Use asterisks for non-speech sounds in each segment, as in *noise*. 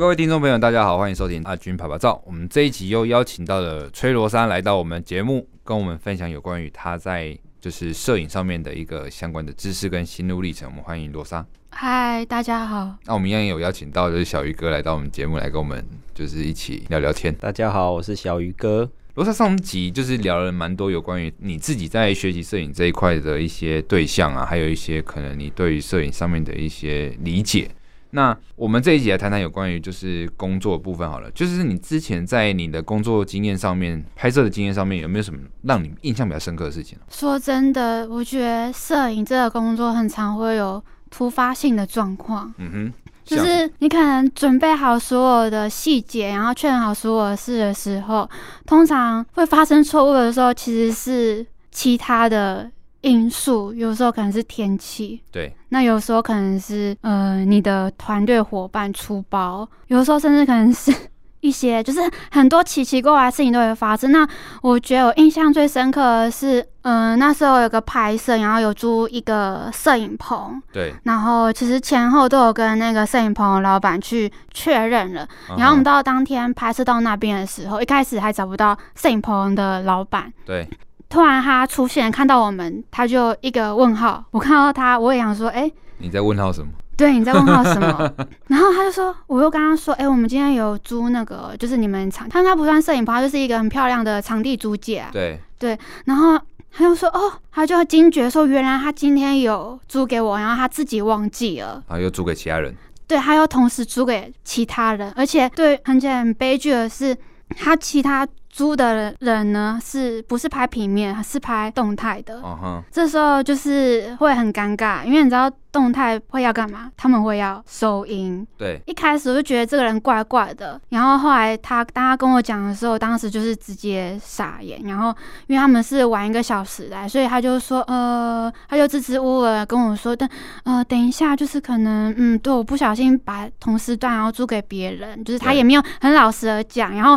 各位听众朋友，大家好，欢迎收听阿军啪啪照。我们这一集又邀请到了崔罗莎来到我们节目，跟我们分享有关于他在就是摄影上面的一个相关的知识跟心路历程。我们欢迎罗莎。嗨，大家好。那我们一样有邀请到就是小鱼哥来到我们节目来跟我们就是一起聊聊天。大家好，我是小鱼哥。罗莎上集就是聊了蛮多有关于你自己在学习摄影这一块的一些对象啊，还有一些可能你对于摄影上面的一些理解。那我们这一集来谈谈有关于就是工作的部分好了，就是你之前在你的工作经验上面，拍摄的经验上面有没有什么让你印象比较深刻的事情？说真的，我觉得摄影这个工作很常会有突发性的状况。嗯哼。就是你可能准备好所有的细节，然后确认好所有的事的时候，通常会发生错误的时候，其实是其他的因素。有时候可能是天气，对。那有时候可能是呃你的团队伙伴出包，有时候甚至可能是。*laughs* 一些就是很多奇奇怪怪的事情都会发生。那我觉得我印象最深刻的是，嗯、呃，那时候有个拍摄，然后有租一个摄影棚。对。然后其实前后都有跟那个摄影棚的老板去确认了。Uh-huh. 然后我们到当天拍摄到那边的时候，一开始还找不到摄影棚的老板。对。突然他出现，看到我们，他就一个问号。我看到他，我也想说，哎、欸，你在问号什么？对，你在问号什么？*laughs* 然后他就说，我又跟他说，哎、欸，我们今天有租那个，就是你们场，他应该不算摄影棚，他就是一个很漂亮的场地租借、啊。对对，然后他就说，哦，他就惊觉说，原来他今天有租给我，然后他自己忘记了，然后又租给其他人。对，他又同时租给其他人，而且对，很简很悲剧的是，他其他。租的人呢，是不是拍平面，是拍动态的？Uh-huh. 这时候就是会很尴尬，因为你知道动态会要干嘛？他们会要收音。对，一开始我就觉得这个人怪怪的，然后后来他当他跟我讲的时候，当时就是直接傻眼。然后因为他们是晚一个小时来，所以他就说，呃，他就支支吾吾的跟我说，等呃等一下，就是可能嗯，对，我不小心把同时段然后租给别人，就是他也没有很老实的讲，然后。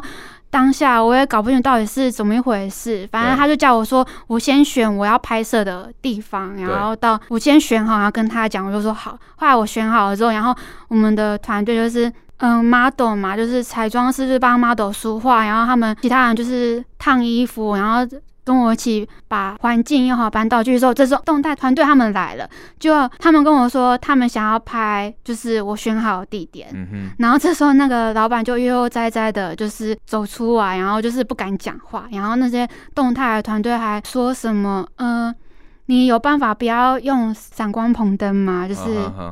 当下我也搞不清到底是怎么一回事，反正他就叫我说，我先选我要拍摄的地方，然后到我先选好，然后跟他讲，我就说好。后来我选好了之后，然后我们的团队就是嗯 model 嘛，就是彩妆师就是帮 model 梳化，然后他们其他人就是烫衣服，然后。跟我一起把环境用好，搬道具的时候，这时候动态团队他们来了，就他们跟我说，他们想要拍，就是我选好的地点。嗯。然后这时候那个老板就悠悠哉哉的，就是走出来，然后就是不敢讲话。然后那些动态的团队还说什么，嗯、呃，你有办法不要用闪光棚灯吗？就是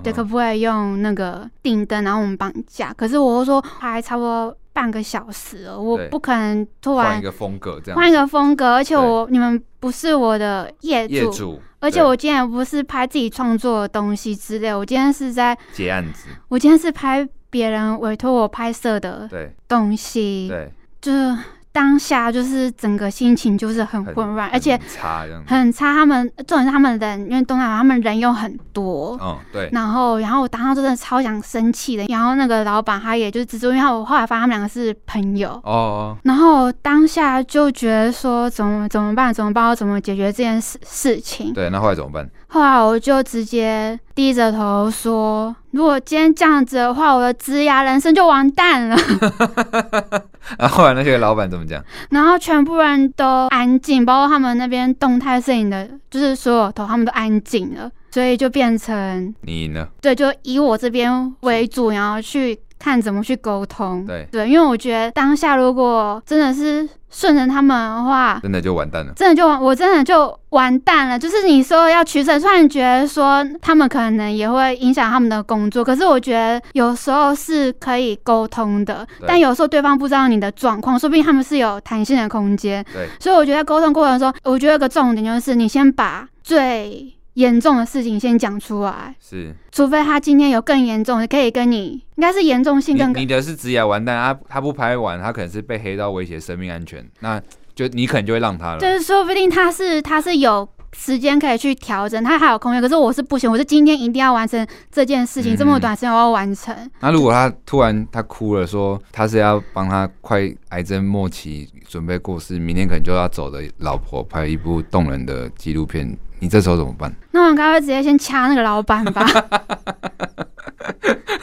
对，可不可以用那个定灯，然后我们帮你架。可是我说还差不多。半个小时了，我不可能突然换一个风格，这样换一个风格，而且我你们不是我的业主，业主，而且我今天不是拍自己创作的东西之类，我今天是在接案子，我今天是拍别人委托我拍摄的东西，对，对。就是。当下就是整个心情就是很混乱，而且差很差。他们重点是他们人，因为东南亚他们人又很多，嗯，对。然后，然后我当时真的超想生气的。然后那个老板他也就是蜘蛛，因为我后来发现他们两个是朋友，哦哦。然后当下就觉得说怎么怎么办？怎么办？要怎么解决这件事事情？对，那后来怎么办？后来我就直接低着头说：“如果今天这样子的话，我的职涯人生就完蛋了。*laughs* ” *laughs* 然后后来那些老板怎么讲？然后全部人都安静，包括他们那边动态摄影的，就是所有头他们都安静了，所以就变成你赢了。对，就以我这边为主，然后去看怎么去沟通。对对，因为我觉得当下如果真的是。顺着他们的话，真的就完蛋了。真的就完，我真的就完蛋了。就是你说要取舍，虽然觉得说他们可能也会影响他们的工作。可是我觉得有时候是可以沟通的，但有时候对方不知道你的状况，说不定他们是有弹性的空间。对，所以我觉得沟通过程中，我觉得有个重点就是你先把最。严重的事情先讲出来，是，除非他今天有更严重的，可以跟你，应该是严重性更。你的是职业完蛋，他他不拍完，他可能是被黑道威胁生命安全，那就你可能就会让他了。就是说不定他是他是有时间可以去调整，他还有空间，可是我是不行，我是今天一定要完成这件事情，嗯、这么短时间我要完成。那如果他突然他哭了，说他是要帮他快癌症末期准备过世，明天可能就要走的老婆拍一部动人的纪录片。你这时候怎么办？那我们该会直接先掐那个老板吧。了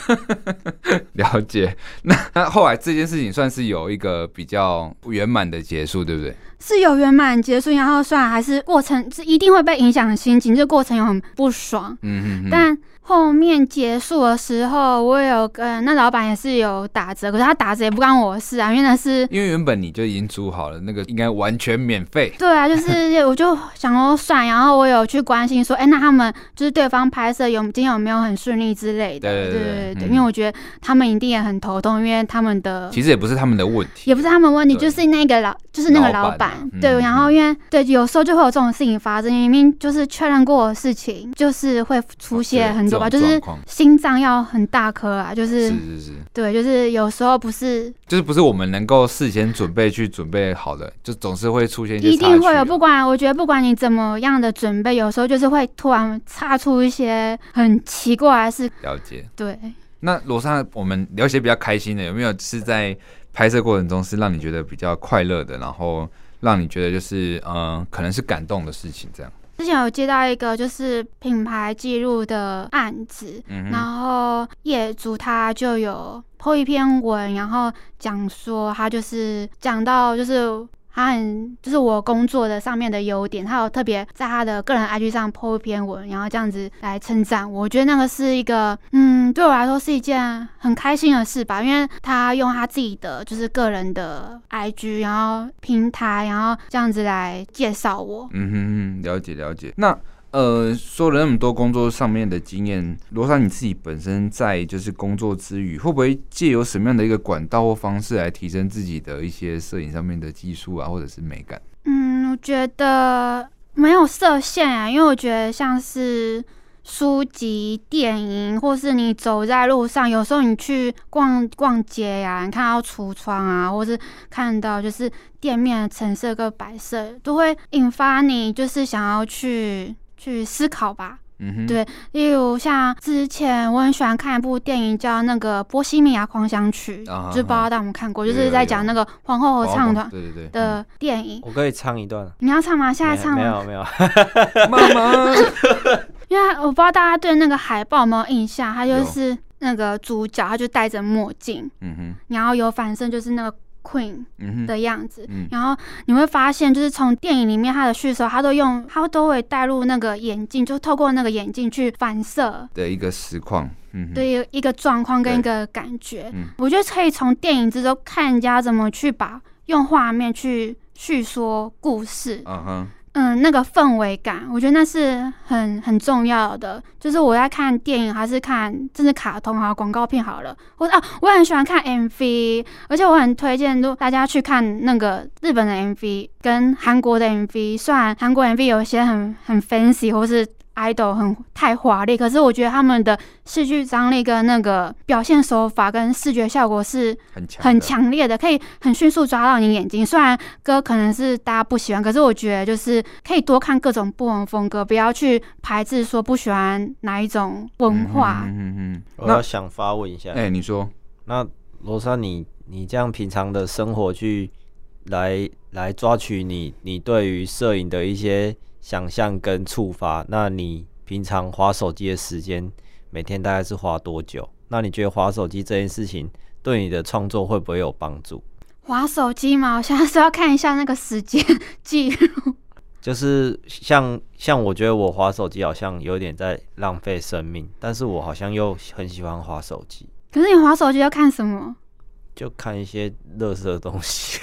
*laughs* *laughs* 了解。那那后来这件事情算是有一个比较圆满的结束，对不对？是有圆满结束，然后算还是过程是一定会被影响的心情，这个过程有很不爽。嗯哼哼，但。后面结束的时候，我有跟那老板也是有打折，可是他打折也不关我的事啊，因为那是因为原本你就已经租好了，那个应该完全免费。*laughs* 对啊，就是我就想说算，然后我有去关心说，哎、欸，那他们就是对方拍摄有今天有没有很顺利之类的？对对对对，对、嗯，因为我觉得他们一定也很头痛，因为他们的其实也不是他们的问题，也不是他们问题，就是那个老就是那个老板、啊、对、嗯，然后因为对有时候就会有这种事情发生，明明就是确认过的事情，就是会出现很多吧，就是。心脏要很大颗啊，就是是是是，对，就是有时候不是，就是不是我们能够事先准备去准备好的，就总是会出现一些，一定会有。不管我觉得，不管你怎么样的准备，有时候就是会突然擦出一些很奇怪的事。了解，对。那罗莎，我们聊些比较开心的，有没有是在拍摄过程中是让你觉得比较快乐的，然后让你觉得就是嗯、呃，可能是感动的事情这样？之前有接到一个就是品牌记录的案子，嗯，然后业主他就有 po 一篇文，然后讲说他就是讲到就是。他很就是我工作的上面的优点，他有特别在他的个人 IG 上 po 一篇文，然后这样子来称赞我。我觉得那个是一个，嗯，对我来说是一件很开心的事吧，因为他用他自己的就是个人的 IG，然后平台，然后这样子来介绍我。嗯哼哼，了解了解。那。呃，说了那么多工作上面的经验，罗莎你自己本身在就是工作之余，会不会借由什么样的一个管道或方式来提升自己的一些摄影上面的技术啊，或者是美感？嗯，我觉得没有设限啊，因为我觉得像是书籍、电影，或是你走在路上，有时候你去逛逛街呀、你看到橱窗啊，或是看到就是店面的陈设跟摆设，都会引发你就是想要去。去思考吧，嗯哼，对，例如像之前我很喜欢看一部电影叫那个《波西米亚狂想曲》，啊，就不知道大家有没有看过，就是在讲那个皇后合唱团对对对。的电影。我可以唱一段，你要唱吗？现在唱吗？没有没有，妈妈，*laughs* 因为我不知道大家对那个海报有没有印象，他就是那个主角，他就戴着墨镜，嗯哼，然后有反射，就是那个。Queen 的样子，嗯，然后你会发现，就是从电影里面他的叙述，他都用，他都会带入那个眼镜，就透过那个眼镜去反射。的一个实况，嗯，对，一个状况跟一个感觉，嗯，我觉得可以从电影之中看人家怎么去把用画面去叙说故事，嗯哼。嗯，那个氛围感，我觉得那是很很重要的。就是我在看电影，还是看，甚至卡通啊广告片好了。我啊，我很喜欢看 MV，而且我很推荐大家去看那个日本的 MV 跟韩国的 MV。虽然韩国 MV 有一些很很 fancy，或是。Idol 很太华丽，可是我觉得他们的戏剧张力跟那个表现手法跟视觉效果是很强很强烈的，可以很迅速抓到你眼睛。虽然歌可能是大家不喜欢，可是我觉得就是可以多看各种不同风格，不要去排斥说不喜欢哪一种文化。嗯嗯嗯。我要想发问一下，哎、欸，你说，那罗莎，你你这样平常的生活去来来抓取你你对于摄影的一些。想象跟触发，那你平常划手机的时间每天大概是花多久？那你觉得划手机这件事情对你的创作会不会有帮助？划手机嘛，我现在是要看一下那个时间记录。就是像像我觉得我划手机好像有点在浪费生命，但是我好像又很喜欢划手机。可是你划手机要看什么？就看一些垃圾的东西。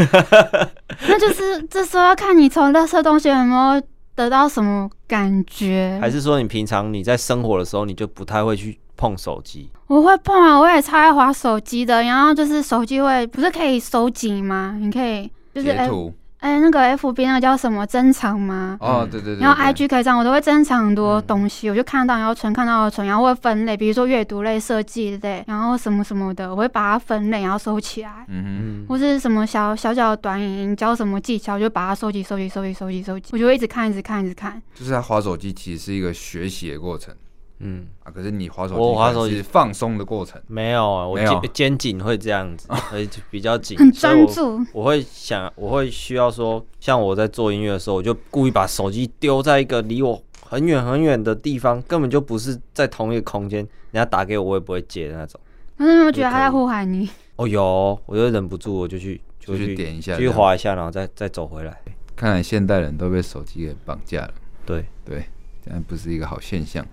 *laughs* 那就是这时候要看你从垃圾东西有没有。得到什么感觉？还是说你平常你在生活的时候，你就不太会去碰手机？我会碰啊，我也超爱滑手机的。然后就是手机会不是可以收紧吗？你可以就是截图。哎、欸，那个 F B 那个叫什么珍藏吗？哦，对对对，对。然后 I G 可以这样，我都会珍藏很多东西，嗯、我就看到然后存，看到存，然后会分类，比如说阅读类、设计类，然后什么什么的，我会把它分类，然后收起来。嗯嗯。或是什么小小小的短影音，教什么技巧，就把它收集、收集、收集、收集、收集，我就会一直看、一直看、一直看。就是他滑手机其实是一个学习的过程。嗯啊，可是你滑手机，我滑手机是放松的过程，没有啊，我肩肩颈会这样子，*laughs* 会比较紧，很专注。我会想，我会需要说，像我在做音乐的时候，我就故意把手机丢在一个离我很远很远的地方，根本就不是在同一个空间，人家打给我，我也不会接的那种。可是你有没有觉得他在呼喊你？哦，有，我就忍不住，我就去就去点一下，去滑一下，然后再再走回来。看来现代人都被手机给绑架了。对对，这样不是一个好现象。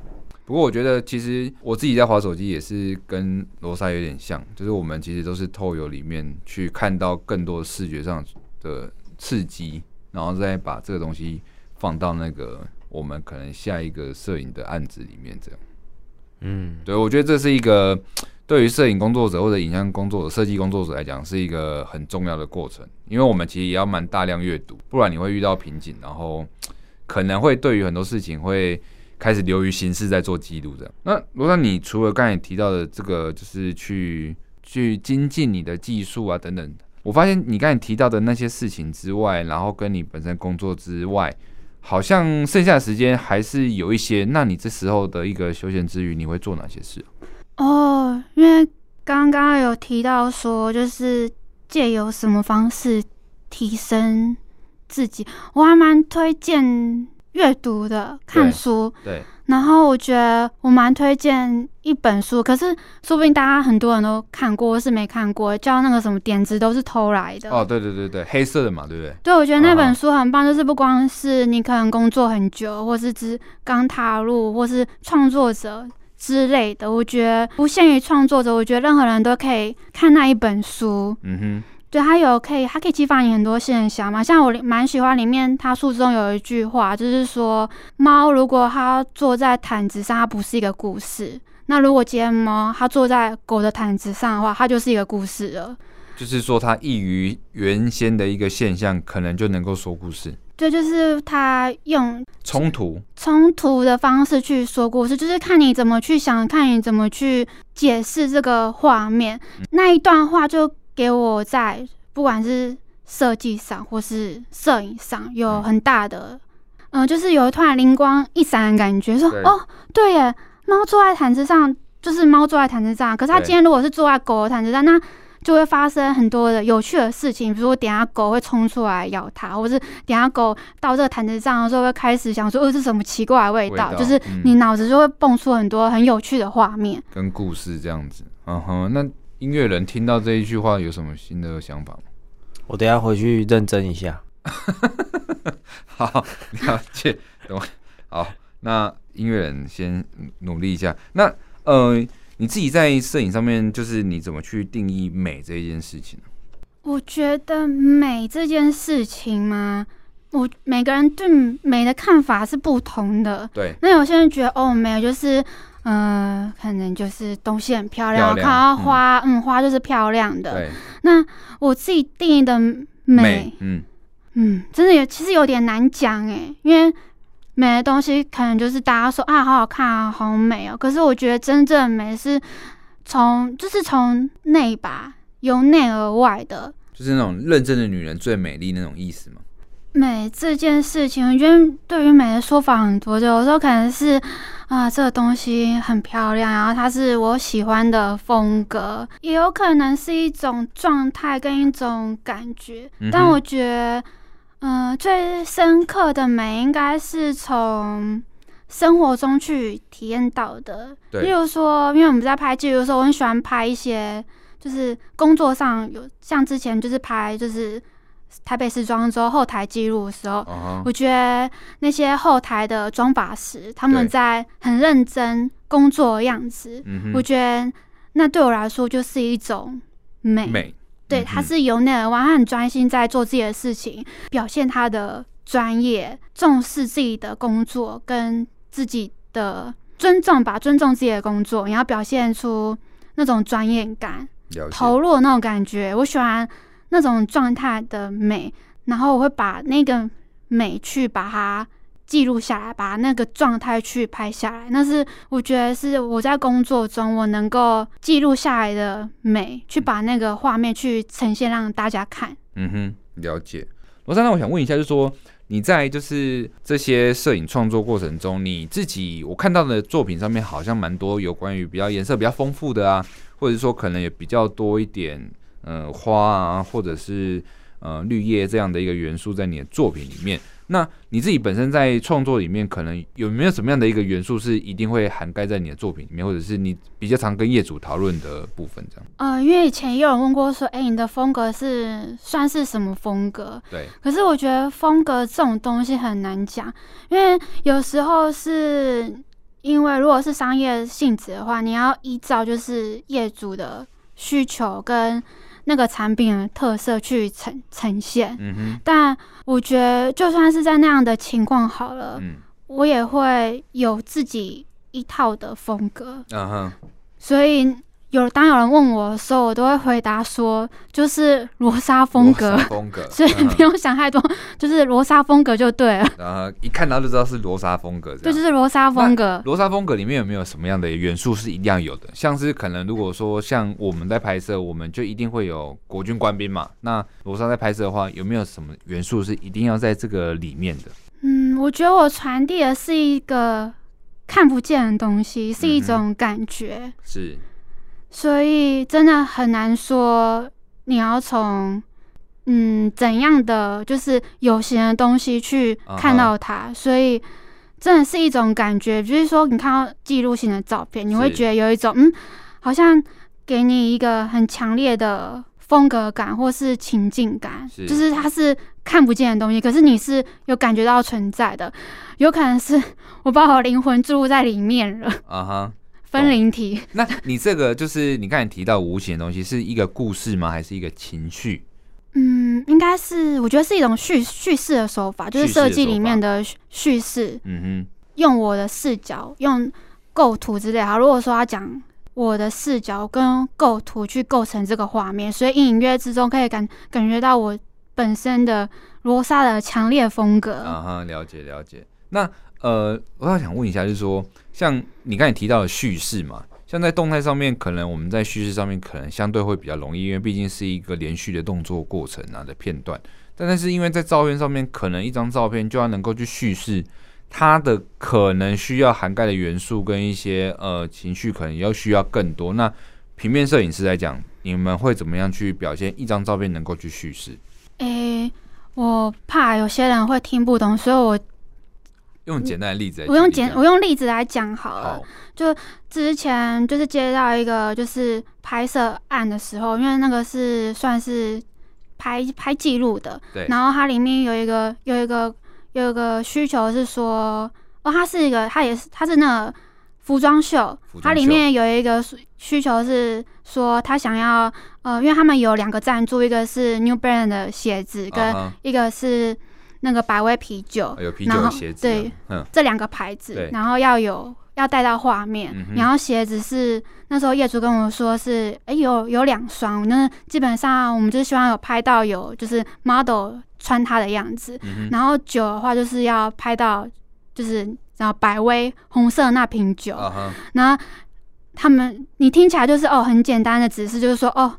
不过我觉得，其实我自己在滑手机也是跟罗莎有点像，就是我们其实都是透过里面去看到更多视觉上的刺激，然后再把这个东西放到那个我们可能下一个摄影的案子里面，这样。嗯，对，我觉得这是一个对于摄影工作者或者影像工作者、设计工作者来讲是一个很重要的过程，因为我们其实也要蛮大量阅读，不然你会遇到瓶颈，然后可能会对于很多事情会开始流于形式在做记录这样。那罗莎，你除了刚才提到的这个，就是去去精进你的技术啊等等，我发现你刚才提到的那些事情之外，然后跟你本身工作之外。好像剩下的时间还是有一些，那你这时候的一个休闲之余，你会做哪些事？哦，因为刚刚有提到说，就是借由什么方式提升自己，我还蛮推荐阅读的，看书。对。对然后我觉得我蛮推荐一本书，可是说不定大家很多人都看过，或是没看过，叫那个什么点子都是偷来的。哦，对对对对，黑色的嘛，对不对？对，我觉得那本书很棒，就是不光是你可能工作很久，或是只刚踏入，或是创作者之类的，我觉得不限于创作者，我觉得任何人都可以看那一本书。嗯哼。对，它有可以，它可以激发你很多现象嘛。像我蛮喜欢里面，它书中有一句话，就是说，猫如果它坐在毯子上，它不是一个故事；那如果今天猫它坐在狗的毯子上的话，它就是一个故事了。就是说，它异于原先的一个现象，可能就能够说故事。对，就是它用冲突冲突的方式去说故事，就是看你怎么去想，看你怎么去解释这个画面。嗯、那一段话就。给我在不管是设计上或是摄影上有很大的，嗯、呃，就是有突然灵光一闪的感觉，说哦，对耶，猫坐在毯子上，就是猫坐在毯子上。可是它今天如果是坐在狗的毯子上，那就会发生很多的有趣的事情，比如说等下狗会冲出来咬它，或是等下狗到这个毯子上的时候会开始想说，呃，这是什么奇怪的味道？味道就是你脑子就会蹦出很多很有趣的画面跟故事这样子。嗯哼，那。音乐人听到这一句话有什么新的想法吗？我等下回去认真一下。*laughs* 好，了解。等会。好，那音乐人先努力一下。那呃，你自己在摄影上面，就是你怎么去定义美这一件事情？我觉得美这件事情嘛，我每个人对美的看法是不同的。对。那有些人觉得哦，美就是。嗯、呃，可能就是东西很漂亮，漂亮看到花，嗯，嗯，花就是漂亮的。对。那我自己定义的美，美嗯嗯，真的有其实有点难讲哎，因为美的东西可能就是大家说啊，好好看啊，好美哦。可是我觉得真正美是从就是从内吧，由内而外的，就是那种认真的女人最美丽那种意思嘛？美这件事情，我觉得对于美的说法很多，就有时候可能是。啊，这个东西很漂亮，然后它是我喜欢的风格，也有可能是一种状态跟一种感觉。嗯、但我觉得，嗯、呃，最深刻的美应该是从生活中去体验到的。对，例如说，因为我们在拍纪录的时候，我很喜欢拍一些，就是工作上有像之前就是拍就是。台北时装周后台记录的时候，uh huh. 我觉得那些后台的妆发师他们在很认真工作的样子，我觉得那对我来说就是一种美。美，对，他是由内而外，他很专心在做自己的事情，表现他的专业，重视自己的工作跟自己的尊重吧，尊重自己的工作，然后表现出那种专业感，投入的那种感觉，我喜欢。那种状态的美，然后我会把那个美去把它记录下来，把那个状态去拍下来。那是我觉得是我在工作中我能够记录下来的美，去把那个画面去呈现让大家看。嗯哼，了解。罗珊，那我想问一下，就是说你在就是这些摄影创作过程中，你自己我看到的作品上面好像蛮多有关于比较颜色比较丰富的啊，或者说可能也比较多一点。呃，花啊，或者是呃绿叶这样的一个元素在你的作品里面，那你自己本身在创作里面，可能有没有什么样的一个元素是一定会涵盖在你的作品里面，或者是你比较常跟业主讨论的部分？这样？呃，因为以前也有人问过说，哎、欸，你的风格是算是什么风格？对。可是我觉得风格这种东西很难讲，因为有时候是因为如果是商业性质的话，你要依照就是业主的需求跟。那个产品的特色去呈呈现，嗯哼，但我觉得就算是在那样的情况好了，嗯，我也会有自己一套的风格，嗯哼，所以。有当有人问我的时候，我都会回答说，就是罗莎风格，风格，*laughs* 所以不用想太多，就是罗莎风格就对了。然后一看到就知道是罗莎风格，对，就是罗莎风格。罗莎风格里面有没有什么样的元素是一定要有的？像是可能如果说像我们在拍摄，我们就一定会有国军官兵嘛。那罗莎在拍摄的话，有没有什么元素是一定要在这个里面的？嗯，我觉得我传递的是一个看不见的东西，是一种感觉，嗯、是。所以真的很难说，你要从嗯怎样的就是有形的东西去看到它。Uh huh. 所以真的是一种感觉，就是说你看到记录性的照片，你会觉得有一种嗯，好像给你一个很强烈的风格感或是情境感，是就是它是看不见的东西，可是你是有感觉到存在的，有可能是 *laughs* 我把我灵魂注入在里面了。啊哈、uh。Huh. 分灵体、哦，那你这个就是你刚才提到无形的东西，是一个故事吗？还是一个情绪？嗯，应该是，我觉得是一种叙叙事的手法，就是设计里面的叙事。嗯哼，用我的视角，用构图之类。好，如果说要讲我的视角跟构图去构成这个画面，所以隐隐约之中可以感感觉到我本身的罗莎的强烈风格。啊哈，了解了解。那。呃，我要想问一下，就是说，像你刚才提到的叙事嘛，像在动态上面，可能我们在叙事上面可能相对会比较容易，因为毕竟是一个连续的动作过程啊的片段。但但是因为在照片上面，可能一张照片就要能够去叙事它的可能需要涵盖的元素跟一些呃情绪，可能要需要更多。那平面摄影师来讲，你们会怎么样去表现一张照片能够去叙事？诶、我怕有些人会听不懂，所以我。用简单的例子，我用简我用例子来讲好了。好就之前就是接到一个就是拍摄案的时候，因为那个是算是拍拍记录的，对。然后它里面有一个有一个有一个需求是说，哦，它是一个，它也是它是那个服装秀，它里面有一个需求是说，他想要呃，因为他们有两个赞助，一个是 New Balance 的鞋子，跟一个是。那个百威啤酒，有啤酒的鞋子，对，嗯、这两个牌子，然后要有要带到画面，嗯、然后鞋子是那时候业主跟我说是，哎、欸，有有两双，那基本上我们就希望有拍到有就是 model 穿它的样子，嗯、然后酒的话就是要拍到就是然后百威红色那瓶酒，然后他们你听起来就是哦很简单的指示，就是说哦。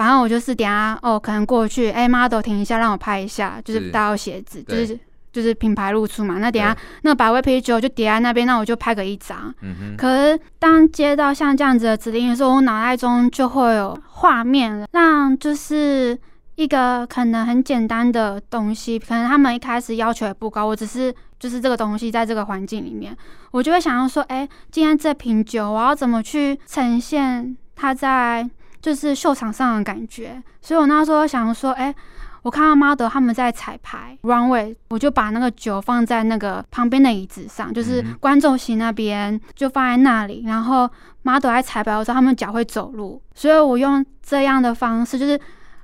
反正我就是等下哦，可能过去哎，model 停一下，让我拍一下，就是带好鞋子，就是就是品牌露出嘛。那等下那个百威啤酒就叠在那边，那我就拍个一张。嗯哼。可是当接到像这样子的指令的时候，我脑袋中就会有画面了，让就是一个可能很简单的东西，可能他们一开始要求也不高，我只是就是这个东西在这个环境里面，我就会想要说，哎，今天这瓶酒我要怎么去呈现它在。就是秀场上的感觉，所以我那时候想说，哎、欸，我看到 model 他们在彩排 runway，我就把那个酒放在那个旁边的椅子上，就是观众席那边就放在那里，然后 model 在彩排的时候，他们脚会走路，所以我用这样的方式，就是，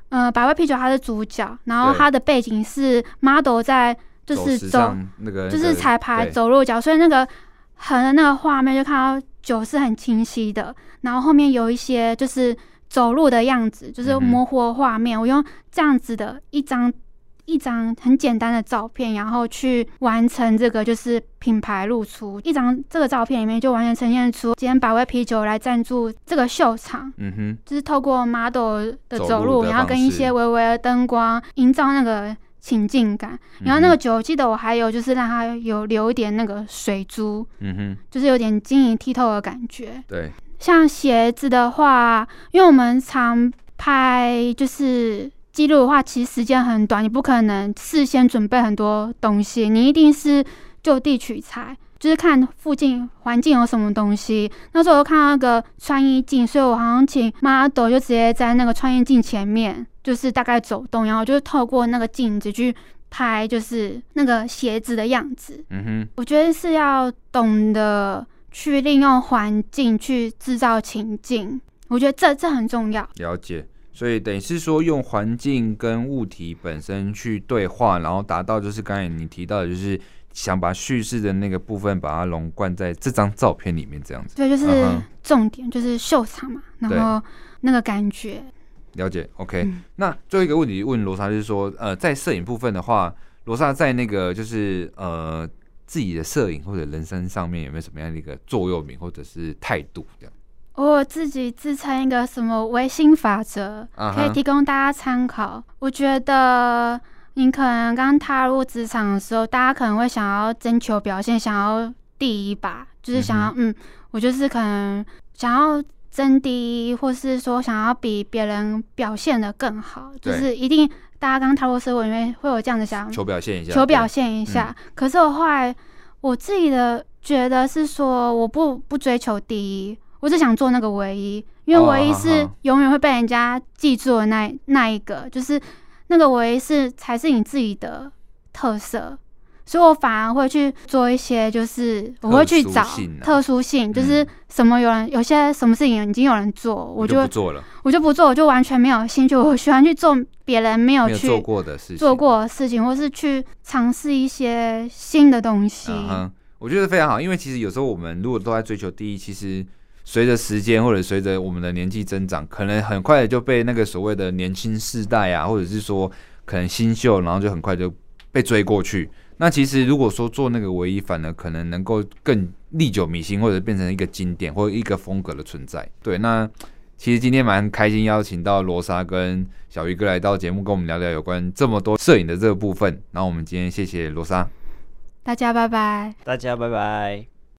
呃，百威啤酒它是主角，然后它的背景是 model 在就是走，走那个、就是彩排走路脚，所以那个横的那个画面就看到酒是很清晰的，然后后面有一些就是。走路的样子就是模糊的画面，嗯、我用这样子的一张一张很简单的照片，然后去完成这个就是品牌露出一张这个照片里面就完全呈现出今天百威啤酒来赞助这个秀场，嗯哼，就是透过 model 的走路，然后跟一些微微的灯光营造那个情境感，然后那个酒，我记得我还有就是让它有留一点那个水珠，嗯哼，就是有点晶莹剔透的感觉，对。像鞋子的话，因为我们常拍就是记录的话，其实时间很短，你不可能事先准备很多东西，你一定是就地取材。就是看附近环境有什么东西。那时候我看到那个穿衣镜，所以我好像请 model 就直接在那个穿衣镜前面，就是大概走动，然后就是透过那个镜子去拍，就是那个鞋子的样子。嗯哼，我觉得是要懂得去利用环境去制造情境，我觉得这这很重要。了解，所以等于是说用环境跟物体本身去对话，然后达到就是刚才你提到的，就是。想把叙事的那个部分把它融贯在这张照片里面，这样子。对，就是重点，就是秀场嘛，然后那个感觉。了解，OK、嗯。那最后一个问题问罗莎，就是说，呃，在摄影部分的话，罗莎在那个就是呃自己的摄影或者人生上面有没有什么样的一个座右铭或者是态度这样？我自己自称一个什么唯心法则，可以提供大家参考。我觉得。你可能刚踏入职场的时候，大家可能会想要征求表现，想要第一把，就是想要，嗯，嗯，我就是可能想要争第一，或是说想要比别人表现的更好，就是一定大家刚踏入社会，因为会有这样的想法，求表现一下，求表现一下。嗯、可是我后来我自己的觉得是说，我不不追求第一，我只想做那个唯一，因为唯一是永远会被人家记住的那那一个，就是。那个唯一是才是你自己的特色，所以我反而会去做一些，就是我会去找特殊性，就是什么有人有些什么事情已经有人做，我就，就不做了，我就不做，我就完全没有兴趣。我喜欢去做别人没有去做过的事情，做过的事情，或是去尝试一些新的东西。嗯，我觉得非常好，因为其实有时候我们如果都在追求第一，其实。随着时间或者随着我们的年纪增长，可能很快的就被那个所谓的年轻世代啊，或者是说可能新秀，然后就很快就被追过去。那其实如果说做那个唯一，反而可能能够更历久弥新，或者变成一个经典或者一个风格的存在。对，那其实今天蛮开心邀请到罗莎跟小鱼哥来到节目，跟我们聊聊有关这么多摄影的这个部分。然后我们今天谢谢罗莎，大家拜拜，大家拜拜。